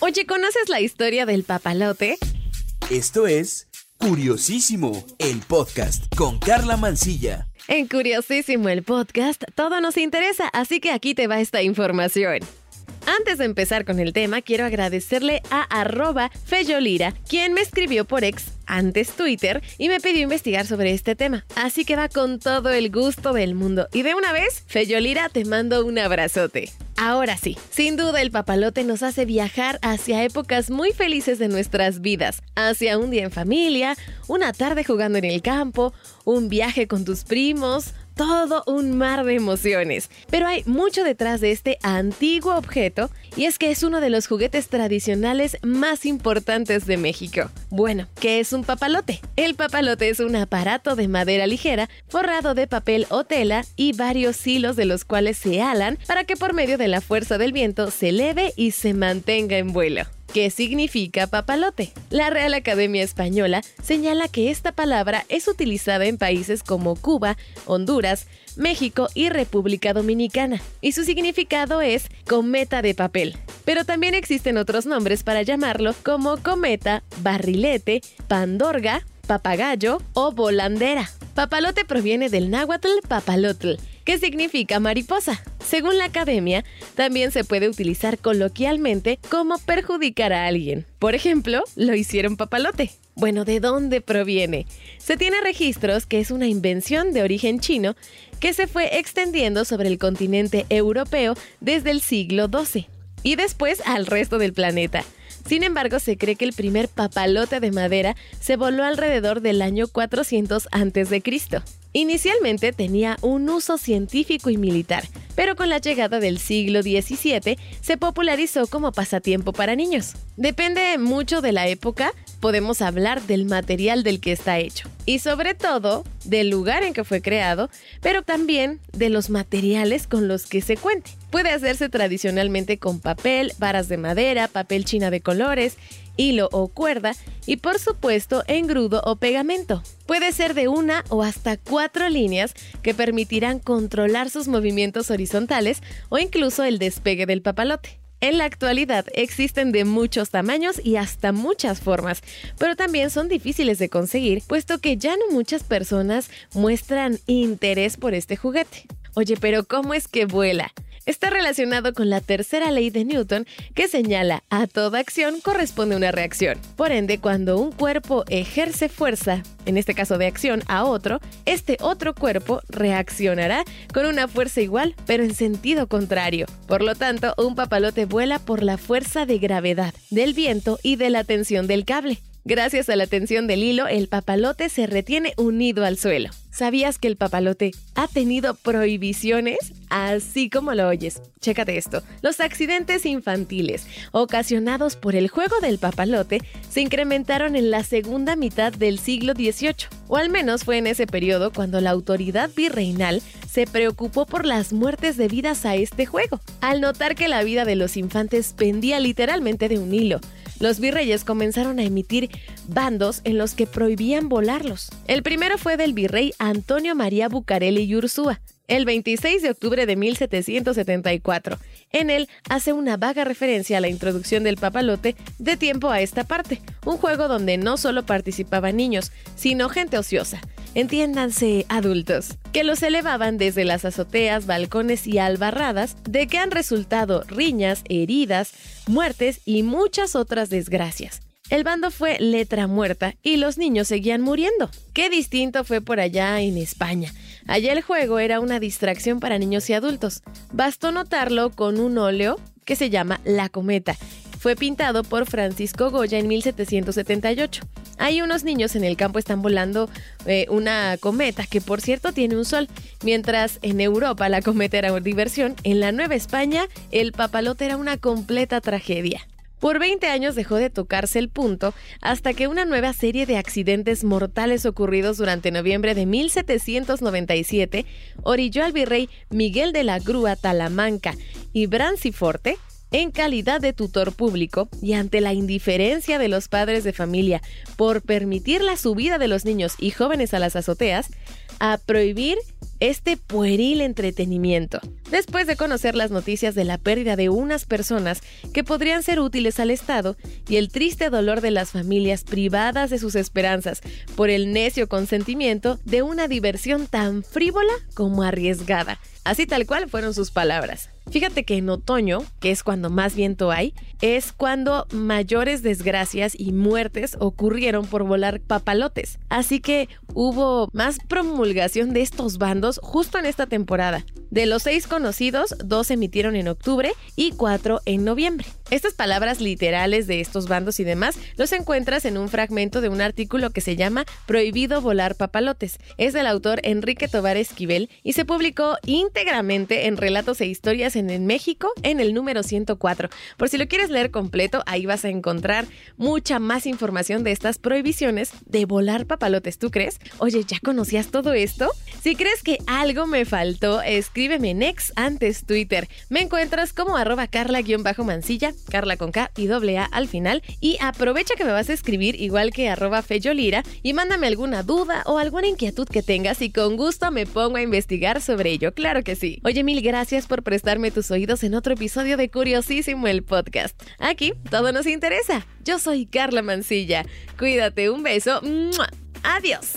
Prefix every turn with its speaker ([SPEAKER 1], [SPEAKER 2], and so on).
[SPEAKER 1] Oye, ¿conoces la historia del papalote?
[SPEAKER 2] Esto es Curiosísimo, el podcast con Carla Mancilla.
[SPEAKER 1] En Curiosísimo el podcast, todo nos interesa, así que aquí te va esta información. Antes de empezar con el tema, quiero agradecerle a arroba Feyolira, quien me escribió por ex antes Twitter y me pidió investigar sobre este tema. Así que va con todo el gusto del mundo. Y de una vez, Feyolira, te mando un abrazote. Ahora sí, sin duda el papalote nos hace viajar hacia épocas muy felices de nuestras vidas, hacia un día en familia, una tarde jugando en el campo, un viaje con tus primos, todo un mar de emociones. Pero hay mucho detrás de este antiguo objeto y es que es uno de los juguetes tradicionales más importantes de México. Bueno, ¿qué es un papalote? El papalote es un aparato de madera ligera forrado de papel o tela y varios hilos de los cuales se alan para que por medio de la fuerza del viento se eleve y se mantenga en vuelo. ¿Qué significa papalote? La Real Academia Española señala que esta palabra es utilizada en países como Cuba, Honduras, México y República Dominicana, y su significado es cometa de papel. Pero también existen otros nombres para llamarlo como cometa, barrilete, pandorga, papagayo o volandera. Papalote proviene del náhuatl papalotl, que significa mariposa. Según la academia, también se puede utilizar coloquialmente como perjudicar a alguien. Por ejemplo, lo hicieron papalote. Bueno, ¿de dónde proviene? Se tiene registros que es una invención de origen chino que se fue extendiendo sobre el continente europeo desde el siglo XII y después al resto del planeta. Sin embargo, se cree que el primer papalote de madera se voló alrededor del año 400 a.C. Inicialmente tenía un uso científico y militar, pero con la llegada del siglo XVII se popularizó como pasatiempo para niños. Depende mucho de la época, podemos hablar del material del que está hecho y sobre todo del lugar en que fue creado, pero también de los materiales con los que se cuente. Puede hacerse tradicionalmente con papel, varas de madera, papel china de colores, hilo o cuerda y por supuesto engrudo o pegamento. Puede ser de una o hasta cuatro líneas que permitirán controlar sus movimientos horizontales o incluso el despegue del papalote. En la actualidad existen de muchos tamaños y hasta muchas formas, pero también son difíciles de conseguir, puesto que ya no muchas personas muestran interés por este juguete. Oye, pero ¿cómo es que vuela? Está relacionado con la tercera ley de Newton que señala a toda acción corresponde una reacción. Por ende, cuando un cuerpo ejerce fuerza, en este caso de acción, a otro, este otro cuerpo reaccionará con una fuerza igual pero en sentido contrario. Por lo tanto, un papalote vuela por la fuerza de gravedad, del viento y de la tensión del cable. Gracias a la tensión del hilo, el papalote se retiene unido al suelo. ¿Sabías que el papalote ha tenido prohibiciones? Así como lo oyes. Chécate esto. Los accidentes infantiles ocasionados por el juego del papalote se incrementaron en la segunda mitad del siglo XVIII, o al menos fue en ese periodo cuando la autoridad virreinal se preocupó por las muertes debidas a este juego. Al notar que la vida de los infantes pendía literalmente de un hilo, los virreyes comenzaron a emitir bandos en los que prohibían volarlos. El primero fue del virrey Antonio María Bucareli y el 26 de octubre de 1774. En él hace una vaga referencia a la introducción del papalote de tiempo a esta parte, un juego donde no solo participaban niños, sino gente ociosa, entiéndanse adultos, que los elevaban desde las azoteas, balcones y albarradas, de que han resultado riñas, heridas, muertes y muchas otras desgracias. El bando fue letra muerta y los niños seguían muriendo. Qué distinto fue por allá en España. Allá el juego era una distracción para niños y adultos. Bastó notarlo con un óleo que se llama La Cometa. Fue pintado por Francisco Goya en 1778. Hay unos niños en el campo están volando eh, una cometa que por cierto tiene un sol, mientras en Europa la cometa era una diversión, en la Nueva España el papalote era una completa tragedia. Por 20 años dejó de tocarse el punto hasta que una nueva serie de accidentes mortales ocurridos durante noviembre de 1797 orilló al virrey Miguel de la Grúa Talamanca y Branciforte en calidad de tutor público y ante la indiferencia de los padres de familia por permitir la subida de los niños y jóvenes a las azoteas, a prohibir este pueril entretenimiento. Después de conocer las noticias de la pérdida de unas personas que podrían ser útiles al Estado y el triste dolor de las familias privadas de sus esperanzas por el necio consentimiento de una diversión tan frívola como arriesgada. Así tal cual fueron sus palabras. Fíjate que en otoño, que es cuando más viento hay, es cuando mayores desgracias y muertes ocurrieron por volar papalotes. Así que hubo más promulgación de estos bandos justo en esta temporada. De los seis conocidos, dos emitieron en octubre y cuatro en noviembre. Estas palabras literales de estos bandos y demás los encuentras en un fragmento de un artículo que se llama Prohibido volar papalotes. Es del autor Enrique Tobar Esquivel y se publicó íntegramente en Relatos e Historias en, México en el número 104. Por si lo quieres leer completo, ahí vas a encontrar mucha más información de estas prohibiciones de volar papalotes. ¿Tú crees? Oye, ¿ya conocías todo esto? Si crees que algo me faltó, escríbeme en ex antes Twitter. Me encuentras como arroba carla-mancilla, carla con K y doble A al final. Y aprovecha que me vas a escribir igual que arroba feyolira y mándame alguna duda o alguna inquietud que tengas y con gusto me pongo a investigar sobre ello. Claro que sí. Oye, mil gracias por prestarme tus oídos en otro episodio de Curiosísimo el podcast. Aquí todo nos interesa. Yo soy Carla Mancilla. Cuídate, un beso. Adiós.